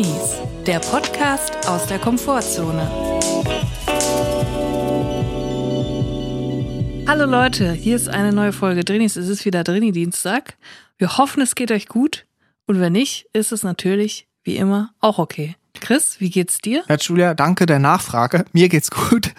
Drinis, der Podcast aus der Komfortzone. Hallo Leute, hier ist eine neue Folge Drinis. Es ist wieder Drini-Dienstag. Wir hoffen, es geht euch gut. Und wenn nicht, ist es natürlich, wie immer, auch okay. Chris, wie geht's dir? Ja, Julia, danke der Nachfrage. Mir geht's gut.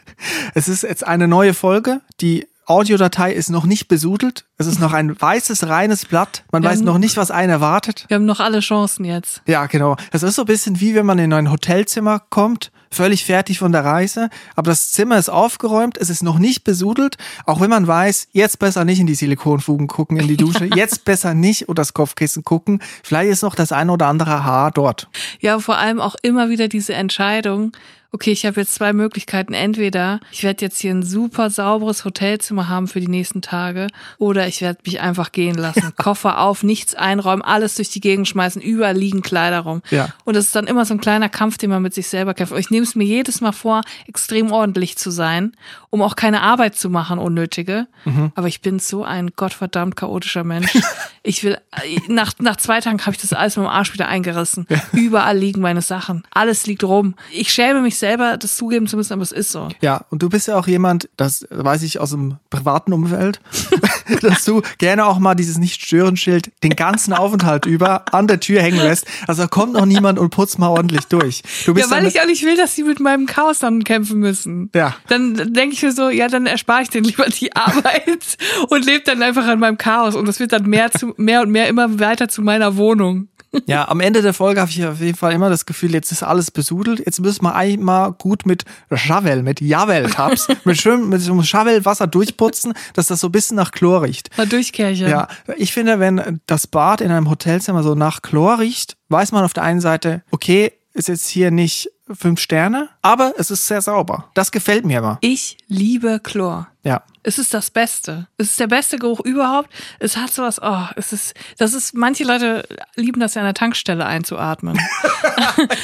Es ist jetzt eine neue Folge. Die Audiodatei ist noch nicht besudelt. Es ist noch ein weißes, reines Blatt. Man Wir weiß noch nicht, was einen erwartet. Wir haben noch alle Chancen jetzt. Ja, genau. Es ist so ein bisschen wie wenn man in ein Hotelzimmer kommt, völlig fertig von der Reise, aber das Zimmer ist aufgeräumt, es ist noch nicht besudelt, auch wenn man weiß, jetzt besser nicht in die Silikonfugen gucken, in die Dusche, jetzt besser nicht unter das Kopfkissen gucken. Vielleicht ist noch das eine oder andere Haar dort. Ja, vor allem auch immer wieder diese Entscheidung. Okay, ich habe jetzt zwei Möglichkeiten. Entweder ich werde jetzt hier ein super sauberes Hotelzimmer haben für die nächsten Tage oder ich werde mich einfach gehen lassen. Koffer auf, nichts einräumen, alles durch die Gegend schmeißen, überall liegen Kleider rum. Ja. Und das ist dann immer so ein kleiner Kampf, den man mit sich selber kämpft. Und ich nehme es mir jedes Mal vor, extrem ordentlich zu sein, um auch keine Arbeit zu machen, unnötige. Aber ich bin so ein gottverdammt chaotischer Mensch. Ich will, nach, nach zwei Tagen habe ich das alles mit dem Arsch wieder eingerissen. Überall liegen meine Sachen. Alles liegt rum. Ich schäme mich selber, das zugeben zu müssen, aber es ist so. Ja, und du bist ja auch jemand, das weiß ich aus dem privaten Umfeld, dass du gerne auch mal dieses Nicht-Stören-Schild den ganzen Aufenthalt über an der Tür hängen lässt. Also kommt noch niemand und putzt mal ordentlich durch. Du bist Ja, weil ich auch nicht will, dass sie mit meinem Chaos dann kämpfen müssen. Ja. Dann denke ich mir so, ja, dann erspare ich denen lieber die Arbeit und lebe dann einfach an meinem Chaos. Und das wird dann mehr, zu, mehr und mehr immer weiter zu meiner Wohnung. Ja, am Ende der Folge habe ich auf jeden Fall immer das Gefühl, jetzt ist alles besudelt. Jetzt müssen wir einmal gut mit Javel, mit Javel-Tabs, mit schön mit so Javel-Wasser durchputzen, dass das so ein bisschen nach Chlor riecht. Mal durchkärchen. Ja, ich finde, wenn das Bad in einem Hotelzimmer so nach Chlor riecht, weiß man auf der einen Seite, okay, ist jetzt hier nicht fünf Sterne, aber es ist sehr sauber. Das gefällt mir immer. Ich liebe Chlor. Ja. Es ist das Beste. Es ist der beste Geruch überhaupt. Es hat sowas, oh, es ist, das ist, manche Leute lieben das ja an der Tankstelle einzuatmen.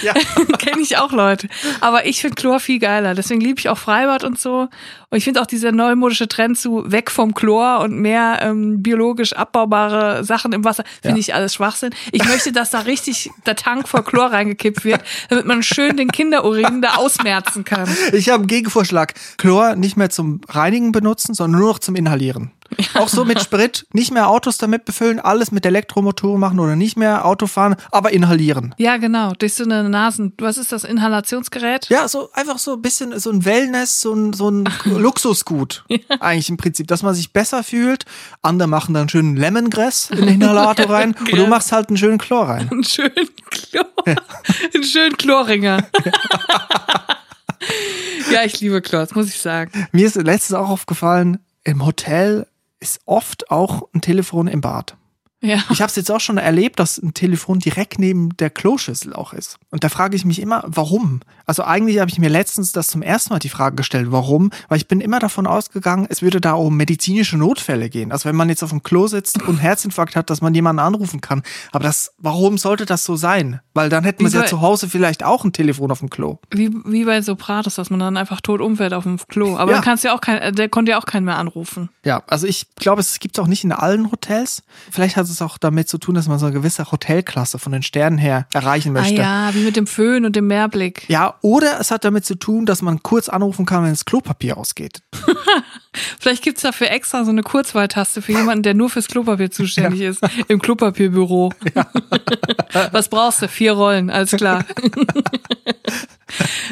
Ja. Kenne ich auch Leute. Aber ich finde Chlor viel geiler. Deswegen liebe ich auch Freibad und so. Und ich finde auch dieser neumodische Trend zu weg vom Chlor und mehr ähm, biologisch abbaubare Sachen im Wasser, finde Ja. ich alles Schwachsinn. Ich möchte, dass da richtig der Tank voll Chlor reingekippt wird, damit man schön den Kinderurin da ausmerzen kann. Ich habe einen Gegenvorschlag. Chlor nicht mehr zum Reinigen benutzen, sondern nur noch zum Inhalieren. Auch so mit Sprit, nicht mehr Autos damit befüllen, alles mit Elektromotoren machen oder nicht mehr Auto fahren, aber inhalieren. Ja, genau. Durch so eine Nasen, was ist das, Inhalationsgerät? Ja, so einfach so ein bisschen so ein Wellness, so ein, so ein Luxusgut. Eigentlich im Prinzip, dass man sich besser fühlt. Andere machen dann schön Lemongrass in den Inhalator rein und du machst halt einen schönen Chlor rein. Einen schönen Chlor. Einen schönen Chlorringer. ja, ich liebe das muss ich sagen. Mir ist letztens auch aufgefallen, im Hotel ist oft auch ein Telefon im Bad. Ja. Ich habe es jetzt auch schon erlebt, dass ein Telefon direkt neben der Kloschüssel auch ist. Und da frage ich mich immer, warum? Also eigentlich habe ich mir letztens das zum ersten Mal die Frage gestellt, warum? Weil ich bin immer davon ausgegangen, es würde da um medizinische Notfälle gehen. Also wenn man jetzt auf dem Klo sitzt und einen Herzinfarkt hat, dass man jemanden anrufen kann. Aber das, warum sollte das so sein? Weil dann hätten wir ja zu Hause vielleicht auch ein Telefon auf dem Klo. Wie, wie bei Sopranos, dass man dann einfach tot umfällt auf dem Klo. Aber Ja. dann kannst du ja auch kein, der konnte ja auch keinen mehr anrufen. Ja, also ich glaube, es gibt es auch nicht in allen Hotels. Vielleicht hat es auch damit zu tun, dass man so eine gewisse Hotelklasse von den Sternen her erreichen möchte. Ah ja, wie mit dem Föhn und dem Meerblick. Ja, oder es hat damit zu tun, dass man kurz anrufen kann, wenn das Klopapier ausgeht. Vielleicht gibt's dafür extra so eine Kurzwahltaste für jemanden, der nur fürs Klopapier zuständig ist. Im Klopapierbüro. Was brauchst du? Vier Rollen, alles klar.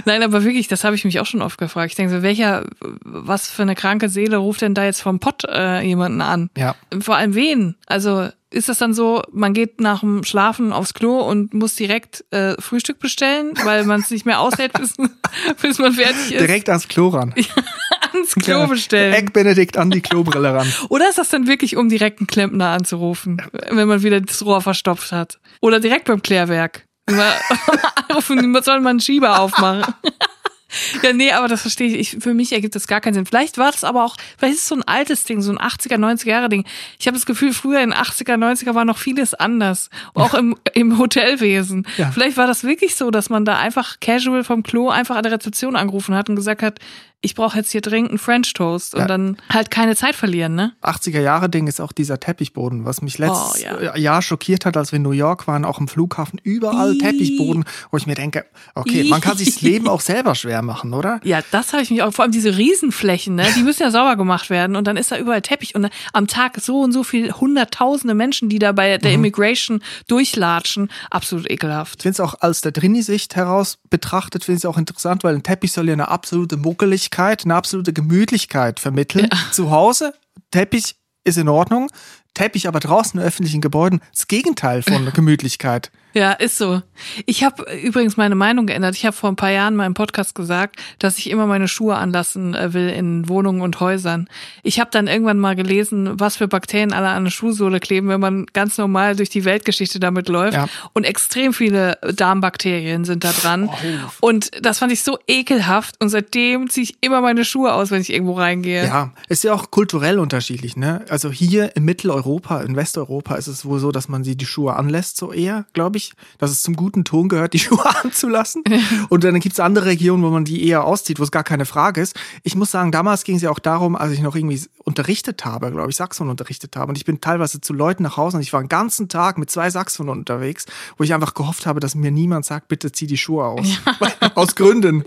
Nein, aber wirklich, das habe ich mich auch schon oft gefragt. Ich denke so, welcher, was für eine kranke Seele ruft denn da jetzt vom Pott äh, jemanden an? Ja. Vor allem wen? Also ist das dann so, man geht nach dem Schlafen aufs Klo und muss direkt äh, Frühstück bestellen, weil man es nicht mehr aushält, bis, bis man fertig ist? Direkt ans Klo ran. ans Klo bestellen. Egg Benedict an die Klobrille ran. Oder ist das dann wirklich, um direkt einen Klempner anzurufen, wenn man wieder das Rohr verstopft hat? Oder direkt beim Klärwerk? Mal anrufen, soll man einen Schieber aufmachen? Ja, nee, aber das verstehe ich. ich. Für mich ergibt das gar keinen Sinn. Vielleicht war das aber auch, vielleicht ist es so ein altes Ding, so ein 80er, 90er Jahre Ding. Ich habe das Gefühl, früher in 80er, 90er war noch vieles anders. Auch im, im Hotelwesen. Ja. Vielleicht war das wirklich so, dass man da einfach casual vom Klo einfach an der Rezeption angerufen hat und gesagt hat, ich brauche jetzt hier dringend einen French Toast und Ja. dann halt keine Zeit verlieren, ne? 80er Jahre Ding ist auch dieser Teppichboden, was mich letztes Oh, ja. Jahr schockiert hat, als wir in New York waren, auch im Flughafen, überall Ih. Teppichboden, wo ich mir denke, okay, man kann sich das Leben auch selber schwer machen, oder? Ja, das habe ich mich auch, vor allem diese Riesenflächen, ne, die müssen ja sauber gemacht werden und dann ist da überall Teppich und dann am Tag so und so viel hunderttausende Menschen, die da bei Mhm. der Immigration durchlatschen. Absolut ekelhaft. Ich finde es auch aus der Drini-Sicht heraus betrachtet, finde ich es auch interessant, weil ein Teppich soll ja eine absolute Muckeligkeit, eine absolute Gemütlichkeit vermitteln. Zu Hause, Teppich ist in Ordnung, Teppich aber draußen in öffentlichen Gebäuden, das Gegenteil von Gemütlichkeit. Ja, ist so. Ich habe übrigens meine Meinung geändert. Ich habe vor ein paar Jahren mal im Podcast gesagt, dass ich immer meine Schuhe anlassen äh, will in Wohnungen und Häusern. Ich habe dann irgendwann mal gelesen, was für Bakterien alle an der Schuhsohle kleben, wenn man ganz normal durch die Weltgeschichte damit läuft. Ja. Und extrem viele Darmbakterien sind da dran. Und das fand ich so ekelhaft. Und seitdem ziehe ich immer meine Schuhe aus, wenn ich irgendwo reingehe. Ja, ist ja auch kulturell unterschiedlich, ne? Also hier in Mitteleuropa, in Westeuropa ist es wohl so, dass man sie die Schuhe anlässt, so eher, glaube ich, dass es zum guten Ton gehört, die Schuhe anzulassen. Und dann gibt es andere Regionen, wo man die eher auszieht, wo es gar keine Frage ist. Ich muss sagen, damals ging es ja auch darum, als ich noch irgendwie unterrichtet habe, glaube ich, Saxophon unterrichtet habe. Und ich bin teilweise zu Leuten nach Hause und ich war einen ganzen Tag mit zwei Saxophonen unterwegs, wo ich einfach gehofft habe, dass mir niemand sagt, bitte zieh die Schuhe aus. aus Gründen.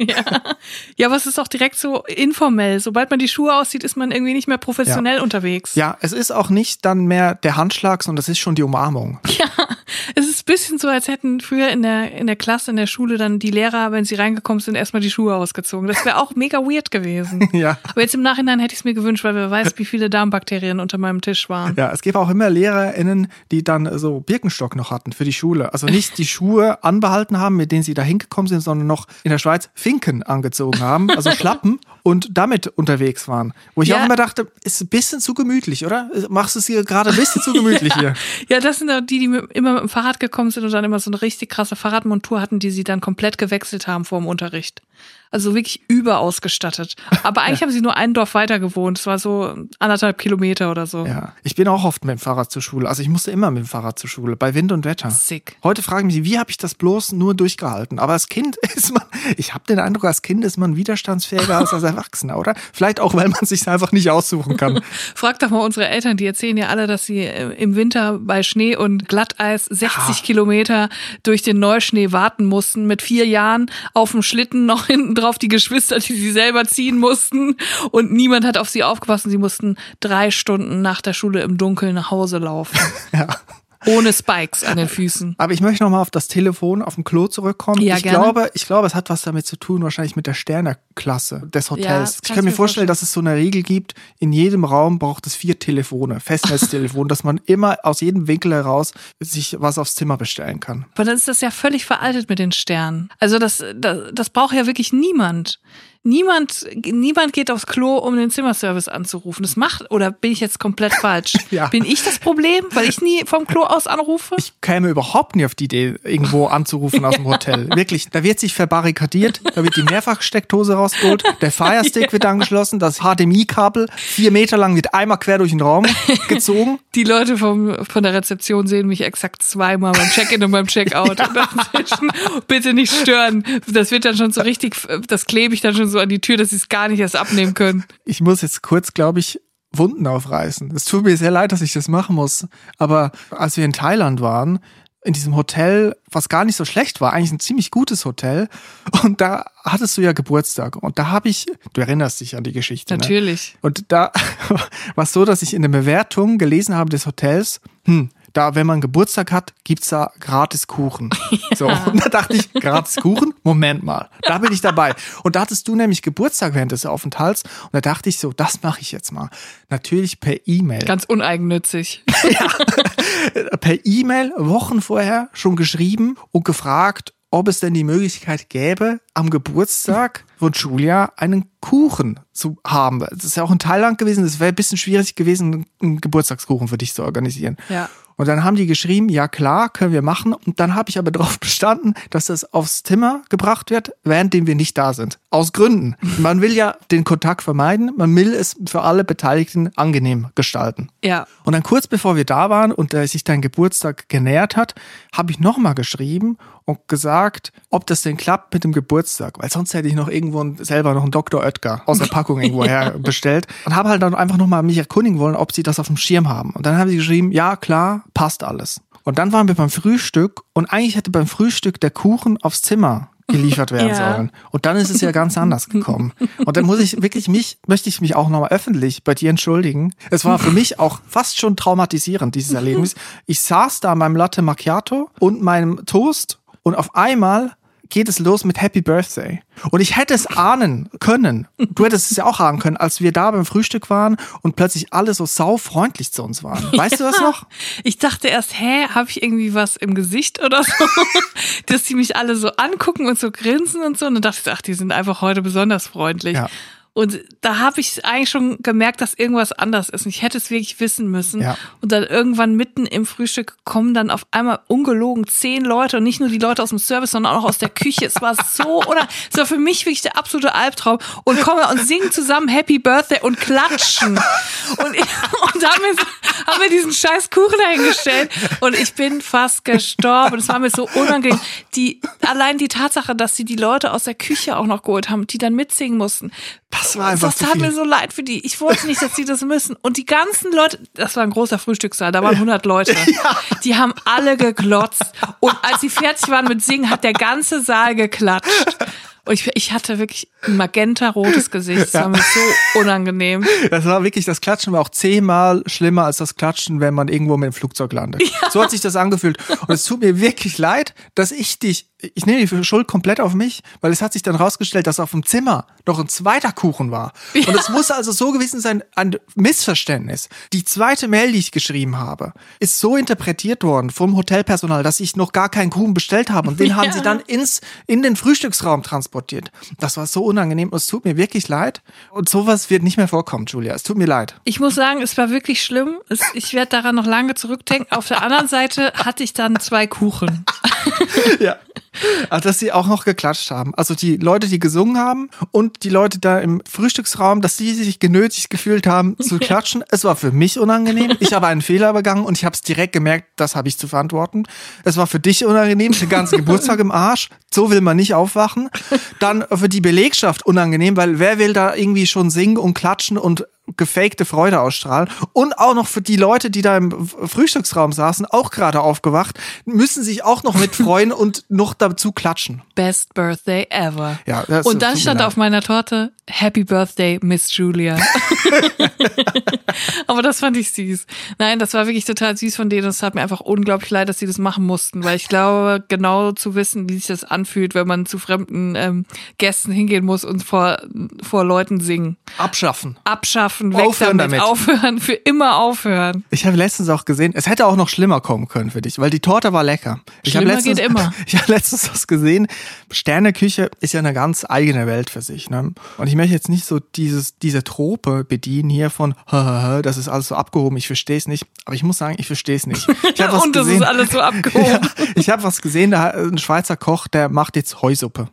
Ja, aber es ist auch direkt so informell. Sobald man die Schuhe auszieht, ist man irgendwie nicht mehr professionell unterwegs. Ja, es ist auch nicht dann mehr der Handschlag, sondern es ist schon die Umarmung. Ja, es ist bisschen so, als hätten früher in der, in der Klasse, in der Schule dann die Lehrer, wenn sie reingekommen sind, erstmal die Schuhe ausgezogen. Das wäre auch mega weird gewesen. Ja. Aber jetzt im Nachhinein hätte ich es mir gewünscht, weil wer weiß, wie viele Darmbakterien unter meinem Tisch waren. Ja, es gibt auch immer LehrerInnen, die dann so Birkenstock noch hatten für die Schule. Also nicht die Schuhe anbehalten haben, mit denen sie da hingekommen sind, sondern noch in der Schweiz Finken angezogen haben, also Schlappen und damit unterwegs waren. Wo ich Ja. auch immer dachte, ist ein bisschen zu gemütlich, oder? Machst du es hier gerade ein bisschen zu gemütlich hier? Ja, das sind auch die, die immer mit dem Fahrrad gekommen sind und dann immer so eine richtig krasse Fahrradmontur hatten, die sie dann komplett gewechselt haben vor dem Unterricht. Also wirklich überausgestattet. Aber eigentlich haben sie nur ein Dorf weiter gewohnt. Es war so anderthalb Kilometer oder so. Ja, ich bin auch oft mit dem Fahrrad zur Schule. Also ich musste immer mit dem Fahrrad zur Schule, bei Wind und Wetter. Sick. Heute frage ich mich, wie habe ich das bloß nur durchgehalten? Aber als Kind ist man, ich habe den Eindruck, als Kind ist man widerstandsfähiger als als Erwachsener, oder? Vielleicht auch, weil man sich einfach nicht aussuchen kann. Frag doch mal unsere Eltern, die erzählen ja alle, dass sie äh, im Winter bei Schnee und Glatteis 60 Kilometer durch den Neuschnee warten mussten, mit vier Jahren auf dem Schlitten noch hinten drauf die Geschwister, die sie selber ziehen mussten und niemand hat auf sie aufgepasst. Sie mussten drei Stunden nach der Schule im Dunkeln nach Hause laufen. Ja. Ohne Spikes an den Füßen. Aber ich möchte nochmal auf das Telefon auf dem Klo zurückkommen. Ja, ich gerne. glaube, ich glaube, es hat was damit zu tun, wahrscheinlich mit der Sternerklasse des Ja, Hotels. das ich kann mir vorstellen, dass es so eine Regel gibt, in jedem Raum braucht es vier Telefone, Festnetztelefon, dass man immer aus jedem Winkel heraus sich was aufs Zimmer bestellen kann. Aber dann ist das ja völlig veraltet mit den Sternen. Also das, das, das braucht ja wirklich niemand. Niemand, niemand geht aufs Klo, um den Zimmerservice anzurufen. Das macht, oder bin ich jetzt komplett falsch? Ja. Bin ich das Problem, weil ich nie vom Klo aus anrufe? Ich käme überhaupt nie auf die Idee, irgendwo anzurufen aus dem Hotel. Wirklich, da wird sich verbarrikadiert, da wird die Mehrfachsteckdose rausgeholt, der Firestick wird angeschlossen, das HDMI-Kabel vier Meter lang wird einmal quer durch den Raum gezogen. Die Leute vom, von der Rezeption sehen mich exakt zweimal beim Check-in und beim Check-out. Dazwischen, Bitte nicht stören. Das wird dann schon so richtig, das klebe ich dann schon so an die Tür, dass sie es gar nicht erst abnehmen können. Ich muss jetzt kurz, glaube ich, Wunden aufreißen. Es tut mir sehr leid, dass ich das machen muss. Aber als wir in Thailand waren, in diesem Hotel, was gar nicht so schlecht war, eigentlich ein ziemlich gutes Hotel. Und da hattest du ja Geburtstag. Und da habe ich, du erinnerst dich an die Geschichte. Ne? Natürlich. Und da war es so, dass ich in der Bewertung gelesen habe des Hotels, hm, da, wenn man Geburtstag hat, gibt's da gratis Kuchen. So, und da dachte ich, gratis Kuchen? Moment mal, da bin ich dabei. Und da hattest du nämlich Geburtstag während des Aufenthalts. Und da dachte ich so, das mache ich jetzt mal. Natürlich per E-Mail. Ganz uneigennützig. Per E-Mail Wochen vorher schon geschrieben und gefragt, ob es denn die Möglichkeit gäbe, am Geburtstag von Julia einen Kuchen zu haben. Das ist ja auch in Thailand gewesen. Es wäre ein bisschen schwierig gewesen, einen Geburtstagskuchen für dich zu organisieren. Ja. Und dann haben die geschrieben, ja klar, können wir machen. Und dann habe ich aber darauf bestanden, dass das aufs Zimmer gebracht wird, währenddem wir nicht da sind. Aus Gründen. Man will ja den Kontakt vermeiden. Man will es für alle Beteiligten angenehm gestalten. Ja. Und dann kurz bevor wir da waren und äh, sich dein Geburtstag genähert hat, habe ich nochmal geschrieben und gesagt, ob das denn klappt mit dem Geburtstag. Weil sonst hätte ich noch irgendeine irgendwo selber noch einen Dr. Oetker aus der Packung irgendwo her bestellt und habe halt dann einfach nochmal mich erkundigen wollen, ob sie das auf dem Schirm haben. Und dann haben sie geschrieben, ja klar, passt alles. Und dann waren wir beim Frühstück und eigentlich hätte beim Frühstück der Kuchen aufs Zimmer geliefert werden Ja. sollen. Und dann ist es ja ganz anders gekommen. Und dann muss ich wirklich mich, möchte ich mich auch nochmal öffentlich bei dir entschuldigen. Es war für mich auch fast schon traumatisierend, dieses Erlebnis. Ich saß da an meinem Latte Macchiato und meinem Toast und auf einmal geht es los mit Happy Birthday. Und ich hätte es ahnen können. Du hättest es ja auch ahnen können, als wir da beim Frühstück waren und plötzlich alle so saufreundlich zu uns waren. Weißt du das noch? Ich dachte erst, hä, habe ich irgendwie was im Gesicht oder so? Dass die mich alle so angucken und so grinsen und so. Und dann dachte ich, ach, die sind einfach heute besonders freundlich. Ja. Und da habe ich eigentlich schon gemerkt, dass irgendwas anders ist. Und ich hätte es wirklich wissen müssen. Ja. Und dann irgendwann mitten im Frühstück kommen dann auf einmal ungelogen zehn Leute und nicht nur die Leute aus dem Service, sondern auch aus der Küche. Es war so, oder? Es war für mich wirklich der absolute Albtraum. Und kommen und singen zusammen Happy Birthday und klatschen. Und, ich, und haben, wir, haben wir diesen scheiß Kuchen dahingestellt. Und ich bin fast gestorben. Es war mir so unangenehm. Die, allein die Tatsache, dass sie die Leute aus der Küche auch noch geholt haben, die dann mitsingen mussten. Das war einfach Das tat mir so leid für die. Ich wollte nicht, dass die das müssen. Und die ganzen Leute, das war ein großer Frühstückssaal, da waren 100 Leute. Die haben alle geglotzt. Und als sie fertig waren mit Singen, hat der ganze Saal geklatscht. Und ich, ich hatte wirklich ein magenta-rotes Gesicht. Das war mir so unangenehm. Das war wirklich, das Klatschen war auch zehnmal schlimmer als das Klatschen, wenn man irgendwo mit dem Flugzeug landet. So hat sich das angefühlt. Und es tut mir wirklich leid, dass ich dich, ich nehme die Schuld komplett auf mich, weil es hat sich dann rausgestellt, dass auf dem Zimmer noch ein zweiter Kuchen war. Und es muss also so gewesen sein, ein Missverständnis. Die zweite Mail, die ich geschrieben habe, ist so interpretiert worden vom Hotelpersonal, dass ich noch gar keinen Kuchen bestellt habe. Und den haben sie dann ins, in den Frühstücksraum transportiert. Das war so unangenehm. und Es tut mir wirklich leid. Und sowas wird nicht mehr vorkommen, Julia. Es tut mir leid. Ich muss sagen, es war wirklich schlimm. Es, ich werde daran noch lange zurückdenken. Auf der anderen Seite hatte ich dann zwei Kuchen. Ja. Also, dass sie auch noch geklatscht haben. Also die Leute, die gesungen haben und die Leute da im Frühstücksraum, dass sie sich genötigt gefühlt haben zu klatschen. Es war für mich unangenehm. Ich habe einen Fehler begangen und ich habe es direkt gemerkt, das habe ich zu verantworten. Es war für dich unangenehm, den ganzen Geburtstag im Arsch. So will man nicht aufwachen. Dann für die Belegschaft unangenehm, weil wer will da irgendwie schon singen und klatschen und gefakte Freude ausstrahlen. Und auch noch für die Leute, die da im Frühstücksraum saßen, auch gerade aufgewacht, müssen sich auch noch mitfreuen und noch dazu klatschen. Best Birthday ever. Ja, das Und dann stand auf meiner Torte Happy Birthday, Miss Julia. Aber das fand ich süß. Nein, das war wirklich total süß von denen. Es hat mir einfach unglaublich leid, dass sie das machen mussten, weil ich glaube, genau zu wissen, wie sich das anfühlt, wenn man zu fremden ähm, Gästen hingehen muss und vor, vor Leuten singen. Abschaffen. Abschaffen, weg Aufhören damit, damit. aufhören, für immer aufhören. Ich habe letztens auch gesehen, es hätte auch noch schlimmer kommen können für dich, weil die Torte war lecker. Ich habe Schlimmer letztens, geht immer. Ich habe letztens was gesehen. Sterneküche ist ja eine ganz eigene Welt für sich. Ne? Und ich möchte jetzt nicht so dieses, diese Trope bedienen hier von, das ist alles so abgehoben, ich verstehe es nicht. Aber ich muss sagen, ich verstehe es nicht. Ich was Und das gesehen, ist alles so abgehoben. Ja, ich habe was gesehen, da ein Schweizer Koch, der macht jetzt Heusuppe.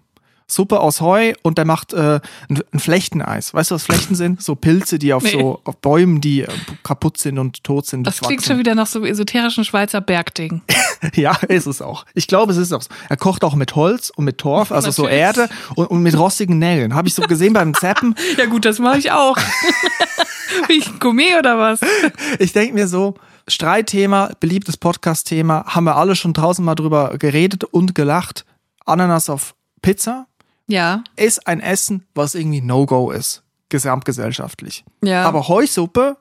Suppe aus Heu und der macht äh, ein, ein Flechteneis. Weißt du, was Flechten sind? So Pilze, die auf Nee. so auf Bäumen, die äh, kaputt sind und tot sind. Das klingt wachsen. schon wieder nach so einem esoterischen Schweizer Bergding. Ja, ist es auch. Ich glaube, es ist auch so. Er kocht auch mit Holz und mit Torf, also so. Erde und, und mit rostigen Nägeln. Habe ich so gesehen beim Zappen. Ja gut, das mache ich auch. Bin ich ein Gourmet oder was? Ich denke mir so, Streitthema, beliebtes Podcast-Thema, haben wir alle schon draußen mal drüber geredet und gelacht. Ananas auf Pizza Ja, ist ein Essen, was irgendwie No-Go ist, gesamtgesellschaftlich. ja. Aber Heusuppe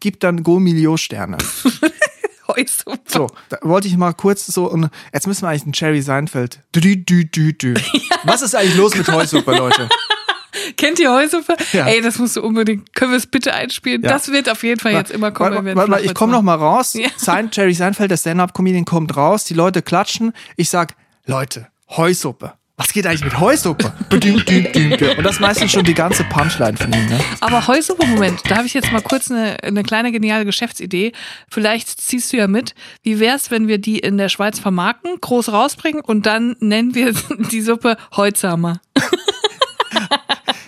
gibt dann Go-Milio-Sterne. Heusuppe. So, da wollte ich mal kurz so, und jetzt müssen wir eigentlich einen Jerry Seinfeld. Dü, dü, dü, dü. Was ist eigentlich los mit Heusuppe, Leute? Kennt ihr Heusuppe? Ja. Ey, das musst du unbedingt. Können wir es bitte einspielen? Ja. Das wird auf jeden Fall jetzt immer kommen. Warte, warte einen ich komme noch mal raus. Ja. Sein, Jerry Seinfeld, der Stand-Up-Comedian, kommt raus. Die Leute klatschen. Ich sag, Leute, Heusuppe. Was geht eigentlich mit Heusuppe? Und das ist meistens schon die ganze Punchline von ihm. Ne? Aber Heusuppe, Moment, da habe ich jetzt mal kurz eine, eine kleine geniale Geschäftsidee. Vielleicht ziehst du ja mit. Wie wär's, wenn wir die in der Schweiz vermarkten, groß rausbringen und dann nennen wir die Suppe Heutsamer?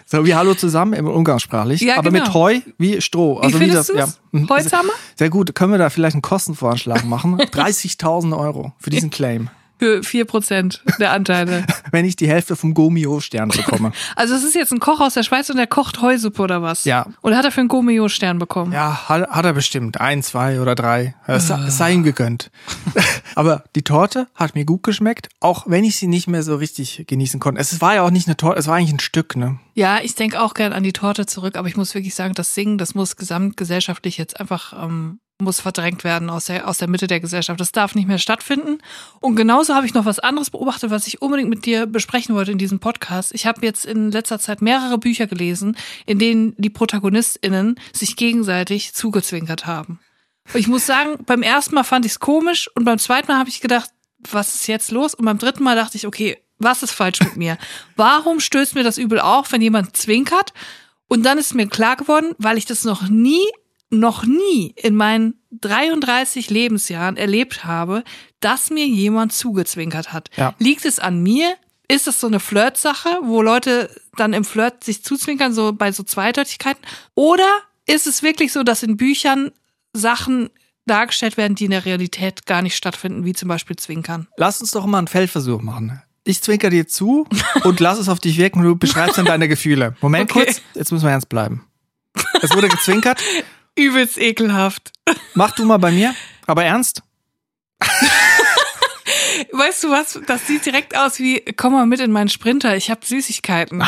So wie Hallo zusammen im Umgangssprachlich. Ja, aber genau. mit Heu wie Stroh. Wie findest das, du's? Mhm. Heutsamer? Sehr gut. Können wir da vielleicht einen Kostenvoranschlag machen? 30.000 Euro für diesen Claim. Für 4% der Anteile. Wenn ich die Hälfte vom Gomio-Stern bekomme. Also es ist jetzt ein Koch aus der Schweiz und der kocht Heusuppe oder was? Ja. Und hat er für einen Gomio-Stern bekommen? Ja, hat, hat er bestimmt. Ein, zwei oder drei. Es, es sei ihm gegönnt. Aber die Torte hat mir gut geschmeckt, auch wenn ich sie nicht mehr so richtig genießen konnte. Es war ja auch nicht eine Torte, es war eigentlich ein Stück, ne? Ja, ich denke auch gern an die Torte zurück, aber ich muss wirklich sagen, das Singen, das muss gesamtgesellschaftlich jetzt einfach ähm, muss verdrängt werden aus der, aus der Mitte der Gesellschaft. Das darf nicht mehr stattfinden. Und genauso habe ich noch was anderes beobachtet, was ich unbedingt mit dir besprechen wollte in diesem Podcast. Ich habe jetzt in letzter Zeit mehrere Bücher gelesen, in denen die ProtagonistInnen sich gegenseitig zugezwinkert haben. Und ich muss sagen, beim ersten Mal fand ich es komisch und beim zweiten Mal habe ich gedacht, was ist jetzt los? Und beim dritten Mal dachte ich, okay, was ist falsch mit mir? Warum stößt mir das übel auf, wenn jemand zwinkert? Und dann ist mir klar geworden, weil ich das noch nie noch nie in meinen 33 Lebensjahren erlebt habe, dass mir jemand zugezwinkert hat. Ja. Liegt es an mir? Ist es so eine Flirtsache, wo Leute dann im Flirt sich zuzwinkern, so bei so Zweideutigkeiten? Oder ist es wirklich so, dass in Büchern Sachen dargestellt werden, die in der Realität gar nicht stattfinden, wie zum Beispiel Zwinkern? Lass uns doch mal einen Feldversuch machen. Ich zwinker dir zu und lass es auf dich wirken und du beschreibst dann deine Gefühle. Moment Okay. kurz, jetzt müssen wir ernst bleiben. Es wurde gezwinkert. Übelst ekelhaft. Mach du mal bei mir, aber ernst? Weißt du was? Das sieht direkt aus wie, komm mal mit in meinen Sprinter, ich habe Süßigkeiten.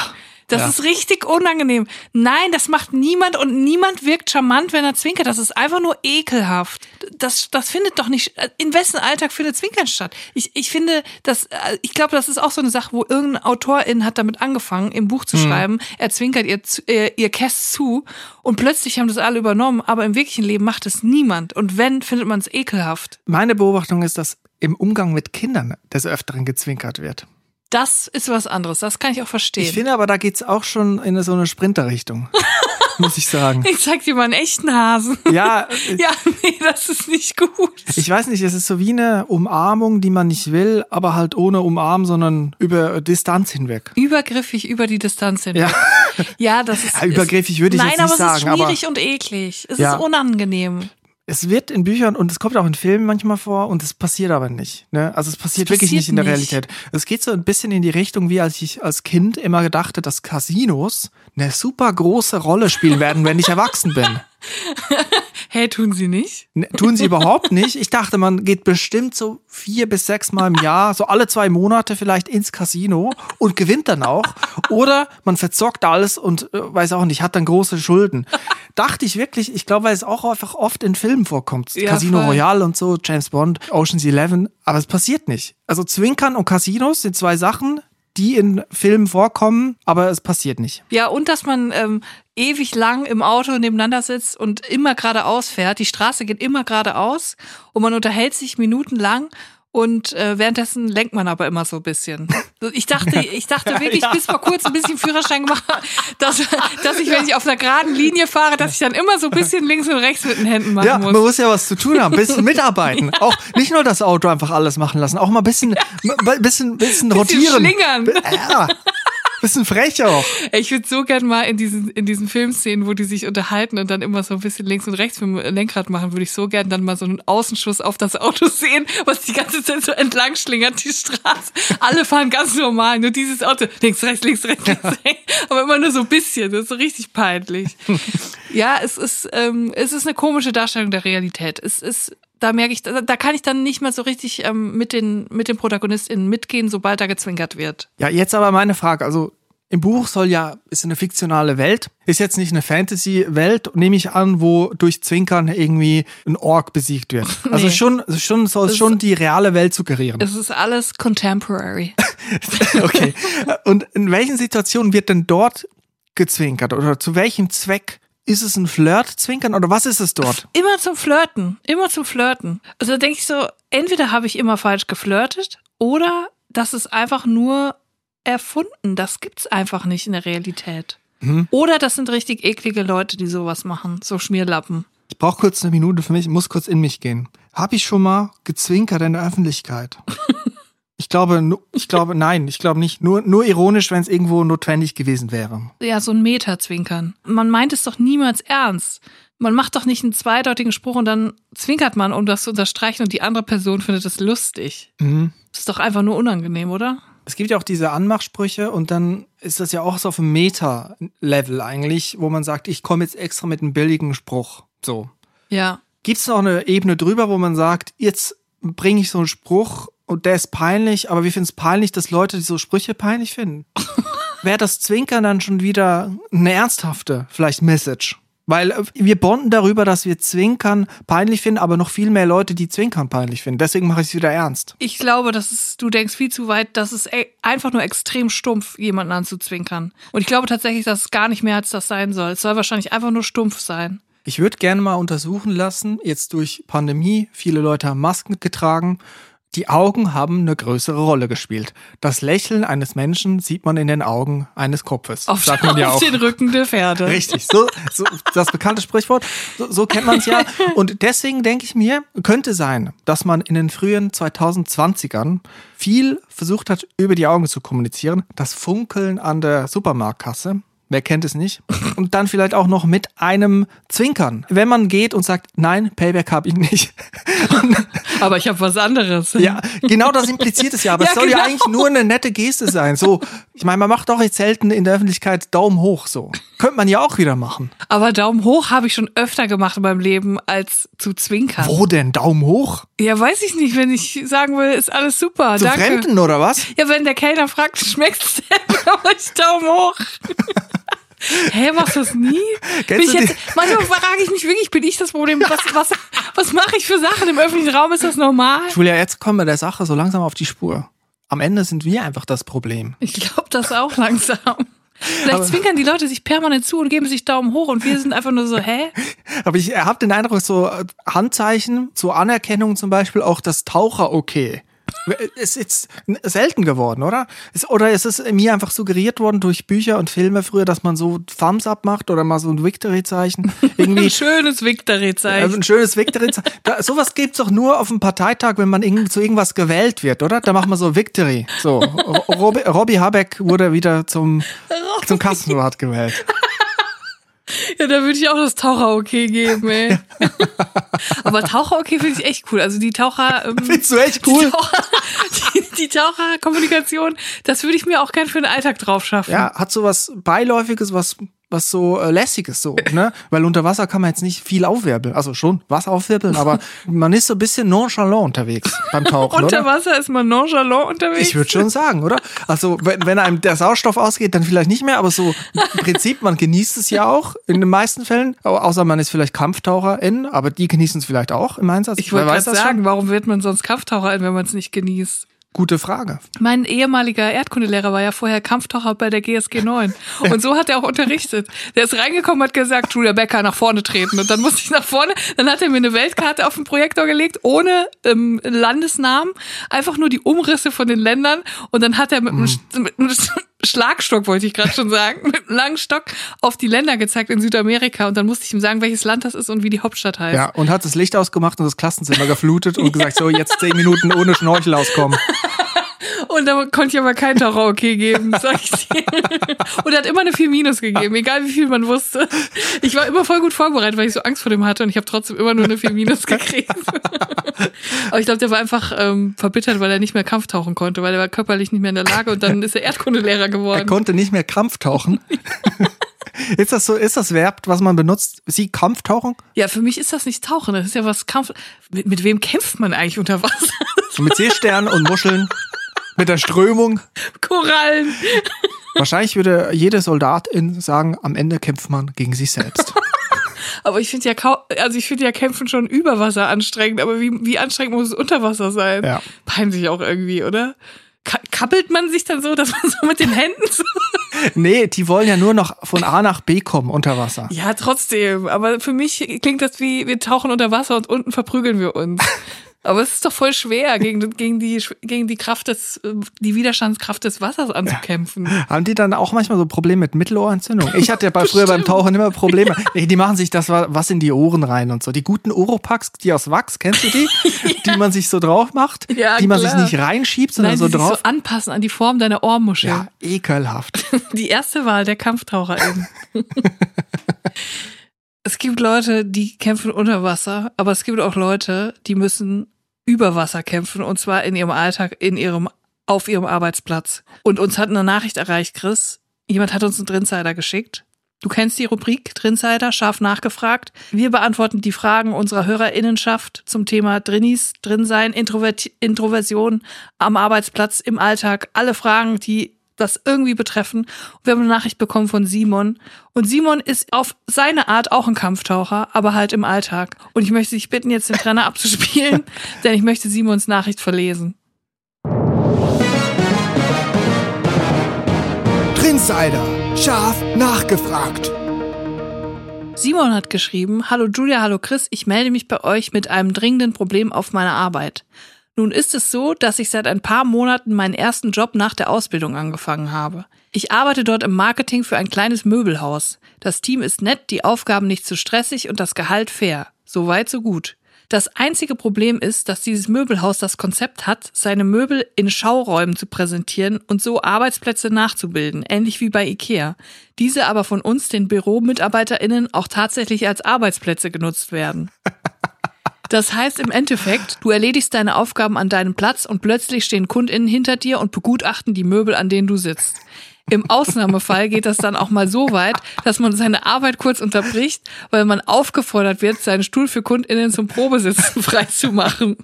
Das ja. ist richtig unangenehm. Nein, das macht niemand und niemand wirkt charmant, wenn er zwinkert. Das ist einfach nur ekelhaft. Das, das findet doch nicht, in wessen Alltag findet Zwinkern statt? Ich, ich finde, das, äh, ich glaube, das ist auch so eine Sache, wo irgendein Autorin hat damit angefangen, im Buch zu schreiben, er zwinkert ihr, äh, ihr Käst zu und plötzlich haben das alle übernommen, aber im wirklichen Leben macht es niemand. Und wenn, findet man es ekelhaft. Meine Beobachtung ist, dass im Umgang mit Kindern des Öfteren gezwinkert wird. Das ist was anderes, das kann ich auch verstehen. Ich finde aber, da geht's auch schon in so eine Sprinterrichtung. muss ich sagen. Ich zeig dir mal einen echten Hasen. Ja, äh, Ja, nee, das ist nicht gut. ich weiß nicht, es ist so wie eine Umarmung, die man nicht will, aber halt ohne Umarmen, sondern über Distanz hinweg. Übergriffig über die Distanz hin. Ja. Ja, das ist. Ja, übergriffig würde ich Nein, jetzt nicht aber es ist sagen, aber- schwierig und eklig. Es Ja. ist unangenehm. Es wird in Büchern und es kommt auch in Filmen manchmal vor und es passiert aber nicht. Ne? Also es passiert Es wirklich passiert nicht in der nicht. Realität. Es geht so ein bisschen in die Richtung, wie als ich als Kind immer dachte, dass Casinos eine super große Rolle spielen werden, wenn ich erwachsen bin. Hey, tun sie nicht? Ne, Tun sie überhaupt nicht. Ich dachte, man geht bestimmt so vier bis sechs Mal im Jahr, so alle zwei Monate vielleicht ins Casino und gewinnt dann auch. Oder man verzockt alles und äh, weiß auch nicht, hat dann große Schulden. Dachte ich wirklich, ich glaube, weil es auch einfach oft in Filmen vorkommt. Ja, Casino voll. Royale und so, James Bond, Ocean's Eleven. Aber es passiert nicht. Also Zwinkern und Casinos sind zwei Sachen, die in Filmen vorkommen, aber es passiert nicht. Ja, und dass man ähm, ewig lang im Auto nebeneinander sitzt und immer geradeaus fährt. Die Straße geht immer geradeaus und man unterhält sich minutenlang und äh, währenddessen lenkt man aber immer so ein bisschen. Ich dachte, ich dachte wirklich bis vor kurzem ein bisschen Führerschein gemacht, dass, dass ich, wenn ich auf einer geraden Linie fahre, dass ich dann immer so ein bisschen links und rechts mit den Händen machen Ja, muss. man muss ja was zu tun haben, bisschen mitarbeiten. Auch nicht nur das Auto einfach alles machen lassen, auch mal ein bisschen, ein bisschen, bisschen rotieren. schlingern. Ja, bisschen frech auch. Ich würde so gern mal in diesen, in diesen Filmszenen, wo die sich unterhalten und dann immer so ein bisschen links und rechts mit dem Lenkrad machen, würde ich so gern dann mal so einen Außenschuss auf das Auto sehen, was die ganze Zeit so entlang schlingert, die Straße. Alle fahren ganz normal, nur dieses Auto, links, rechts, links, rechts, links, rechts. Aber immer nur so ein bisschen, das ist so richtig peinlich. Ja, es ist, ähm, es ist eine komische Darstellung der Realität. Es ist, da merke ich, da, da kann ich dann nicht mehr so richtig ähm, mit den, mit den ProtagonistInnen mitgehen, sobald da gezwinkert wird. Ja, jetzt aber meine Frage. Also im Buch soll ja, ist eine fiktionale Welt. Ist jetzt nicht eine Fantasy-Welt, nehme ich an, wo durch Zwinkern irgendwie ein Ork besiegt wird. Also Nee. schon, schon soll es schon die reale Welt suggerieren. Es ist alles contemporary. Okay. Und in welchen Situationen wird denn dort gezwinkert? Oder zu welchem Zweck? Ist es ein Flirt-Zwinkern oder was ist es dort? Immer zum Flirten. Immer zum Flirten. Also da denke ich so, entweder habe ich immer falsch geflirtet oder das ist einfach nur erfunden. Das gibt's einfach nicht in der Realität. Oder das sind richtig eklige Leute, die sowas machen. So Schmierlappen. Ich brauche kurz eine Minute für mich, muss kurz in mich gehen. Habe ich schon mal gezwinkert in der Öffentlichkeit? Ich glaube, ich glaube, nein, ich glaube nicht. Nur, nur ironisch, wenn es irgendwo notwendig gewesen wäre. Ja, so ein Meter-Zwinkern. Man meint es doch niemals ernst. Man macht doch nicht einen zweideutigen Spruch und dann zwinkert man, um das zu unterstreichen und die andere Person findet es lustig. Mhm. Das ist doch einfach nur unangenehm, oder? Es gibt ja auch diese Anmachsprüche und dann ist das ja auch so auf dem Meta-Level eigentlich, wo man sagt, ich komme jetzt extra mit einem billigen Spruch. So. Ja. Gibt es noch eine Ebene drüber, wo man sagt, jetzt bringe ich so einen Spruch und der ist peinlich, aber wir finden es peinlich, dass Leute so Sprüche peinlich finden? Wäre das Zwinkern dann schon wieder eine ernsthafte, vielleicht Message? Weil äh, wir bonden darüber, dass wir Zwinkern peinlich finden, aber noch viel mehr Leute, die Zwinkern peinlich finden. Deswegen mache ich es wieder ernst. Ich glaube, dass es, du denkst viel zu weit, dass es ey, einfach nur extrem stumpf, jemanden anzuzwinkern. Und ich glaube tatsächlich, dass es gar nicht mehr als das sein soll. Es soll wahrscheinlich einfach nur stumpf sein. Ich würde gerne mal untersuchen lassen, jetzt durch Pandemie, viele Leute haben Masken getragen, die Augen haben eine größere Rolle gespielt. Das Lächeln eines Menschen sieht man in den Augen eines Kopfes. Auf, sagt man ja auf auch. den Rücken der Pferde. Richtig, so, so das bekannte Sprichwort, so, so kennt man es ja. Und deswegen denke ich mir, könnte sein, dass man in den frühen 2020ern viel versucht hat, über die Augen zu kommunizieren. Das Funkeln an der Supermarktkasse. Wer kennt es nicht? Und dann vielleicht auch noch mit einem Zwinkern. Wenn man geht und sagt, nein, Payback habe ich nicht. Aber ich habe was anderes. Ja, genau das impliziert es ja, aber Ja, es soll ja genau. eigentlich nur eine nette Geste sein. So, ich meine, man macht doch jetzt selten in der Öffentlichkeit Daumen hoch so. Könnte man ja auch wieder machen. Aber Daumen hoch habe ich schon öfter gemacht in meinem Leben, als zu zwinkern. Wo denn? Daumen hoch? Ja, weiß ich nicht, wenn ich sagen will, ist alles super. Zu danke. Fremden oder was? Ja, wenn der Kellner fragt, schmeckt's denn? Ich Daumen hoch. Hä, machst du das nie? Bin Kennst ich du jetzt, manchmal frage ich mich wirklich, bin ich das Problem? Was, was, was mache ich für Sachen im öffentlichen Raum? Ist das normal? Julia, jetzt kommen wir der Sache so langsam auf die Spur. Am Ende sind wir einfach das Problem. Ich glaube das auch langsam. Vielleicht Aber- zwinkern die Leute sich permanent zu und geben sich Daumen hoch und wir sind einfach nur so, hä? Aber ich habe den Eindruck, so äh, Handzeichen zur Anerkennung zum Beispiel auch das Taucher okay. Ist jetzt selten geworden, oder? Ist, oder ist es mir einfach suggeriert worden durch Bücher und Filme früher, dass man so Thumbs up macht oder mal so ein Victory-Zeichen? Irgendwie Ein schönes Victory-Zeichen. Also ein schönes Victory-Zeichen. Sowas gibt's doch nur auf dem Parteitag, wenn man irgend, zu irgendwas gewählt wird, oder? Da macht man so Victory. So, Ro- Robby, Robbie Habeck wurde wieder zum, zum Kassenwart gewählt. Ja, da würde ich auch das Taucher-Okay geben, ey. Aber Taucher-Okay finde ich echt cool. Also die Taucher... Ähm, Findest du echt cool? Die, Taucher, die, die Taucherkommunikation, das würde ich mir auch gern für den Alltag drauf schaffen. Ja, hat so was Beiläufiges, was, was so äh, lässiges so, ne? Weil unter Wasser kann man jetzt nicht viel aufwirbeln. Also schon Wasser aufwirbeln, aber man ist so ein bisschen nonchalant unterwegs beim Tauchen, Unter oder? Wasser ist man nonchalant unterwegs. Ich würde schon sagen, oder? Also, wenn, wenn einem der Sauerstoff ausgeht, dann vielleicht nicht mehr, aber so im Prinzip, man genießt es ja auch in den meisten Fällen. Au- Außer man ist vielleicht Kampftaucherin, aber die genießen es vielleicht auch im Einsatz. Ich wollte gerade sagen, schon? warum wird man sonst Kampftaucher, wenn man es nicht genießt? Gute Frage. Mein ehemaliger Erdkundelehrer war ja vorher Kampftaucher bei der GSG 9. Und so hat er auch unterrichtet. Der ist reingekommen, hat gesagt, Julia Becker nach vorne treten. Und dann musste ich nach vorne. Dann hat er mir eine Weltkarte auf den Projektor gelegt, ohne ähm, Landesnamen. Einfach nur die Umrisse von den Ländern. Und dann hat er mit, einem, Sch- mit einem Schlagstock, wollte ich gerade schon sagen, mit einem langen Stock auf die Länder gezeigt in Südamerika. Und dann musste ich ihm sagen, welches Land das ist und wie die Hauptstadt heißt. Ja, und hat das Licht ausgemacht und das Klassenzimmer geflutet und gesagt, so jetzt zehn Minuten ohne Schnorchel auskommen. Und da konnte ich aber kein okay geben, sag ich dir. Und er hat immer eine 4 Minus gegeben, egal wie viel man wusste. Ich war immer voll gut vorbereitet, weil ich so Angst vor dem hatte und ich habe trotzdem immer nur eine 4 Minus gekriegt. Aber ich glaube, der war einfach ähm, verbittert, weil er nicht mehr Kampftauchen konnte, weil er war körperlich nicht mehr in der Lage und dann ist er Erdkundelehrer Er geworden. konnte nicht mehr Kampftauchen. ist das so, ist das Verb, was man benutzt? Sie Kampftauchen? Ja, für mich ist das nicht Tauchen, das ist ja was Kampf. Mit, mit wem kämpft man eigentlich unter Wasser? Mit Seesternen und Muscheln. Mit der Strömung. Korallen. Wahrscheinlich würde jede Soldatin sagen, am Ende kämpft man gegen sich selbst. Aber ich finde ja kau also ich finde ja Kämpfen schon über Wasser anstrengend, aber wie, wie anstrengend muss es unter Wasser sein? Ja. Peinlich auch irgendwie, oder? Ka kappelt man sich dann so, dass man so mit den Händen so. Nee, die wollen ja nur noch von A nach B kommen unter Wasser. Ja, trotzdem. Aber für mich klingt das wie, wir tauchen unter Wasser und unten verprügeln wir uns. Aber es ist doch voll schwer, gegen, gegen, die, gegen die Kraft des, die Widerstandskraft des Wassers anzukämpfen. Haben die dann auch manchmal so Probleme mit Mittelohrentzündung? Ich hatte ja bei, früher beim Tauchen immer Probleme. Die machen sich das wa- was in die Ohren rein und so. Die guten Oropax, die aus Wachs, kennst du die? Die man sich so drauf macht, Ja, die man klar. sich nicht reinschiebt, sondern Nein, so die sich drauf. so anpassen an die Form deiner Ohrmuschel. ja, ekelhaft. Die erste Wahl der KampftaucherInnen. es gibt Leute, die kämpfen unter Wasser, aber es gibt auch Leute, die müssen über Wasser kämpfen und zwar in ihrem Alltag, in ihrem, auf ihrem Arbeitsplatz. Und uns hat eine Nachricht erreicht, Chris. Jemand hat uns einen Drinsider geschickt. Du kennst die Rubrik Drinsider, scharf nachgefragt. Wir beantworten die Fragen unserer HörerInnenschaft zum Thema Drinnies, Drinsein, Introvert Introversion am Arbeitsplatz, im Alltag. Alle Fragen, die das irgendwie betreffen. Und wir haben eine Nachricht bekommen von Simon. Und Simon ist auf seine Art auch ein Kampftaucher, aber halt im Alltag. Und ich möchte dich bitten, jetzt den Trainer abzuspielen, denn ich möchte Simons Nachricht verlesen. Drinsider, scharf nachgefragt. Simon hat geschrieben, Hallo Julia, hallo Chris, ich melde mich bei euch mit einem dringenden Problem auf meiner Arbeit. Nun ist es so, dass ich seit ein paar Monaten meinen ersten Job nach der Ausbildung angefangen habe. Ich arbeite dort im Marketing für ein kleines Möbelhaus. Das Team ist nett, die Aufgaben nicht zu stressig und das Gehalt fair. So weit, so gut. Das einzige Problem ist, dass dieses Möbelhaus das Konzept hat, seine Möbel in Schauräumen zu präsentieren und so Arbeitsplätze nachzubilden, ähnlich wie bei IKEA. Diese aber von uns, den BüromitarbeiterInnen, auch tatsächlich als Arbeitsplätze genutzt werden. Das heißt im Endeffekt, du erledigst deine Aufgaben an deinem Platz und plötzlich stehen KundInnen hinter dir und begutachten die Möbel, an denen du sitzt. Im Ausnahmefall geht das dann auch mal so weit, dass man seine Arbeit kurz unterbricht, weil man aufgefordert wird, seinen Stuhl für KundInnen zum Probesitzen freizumachen.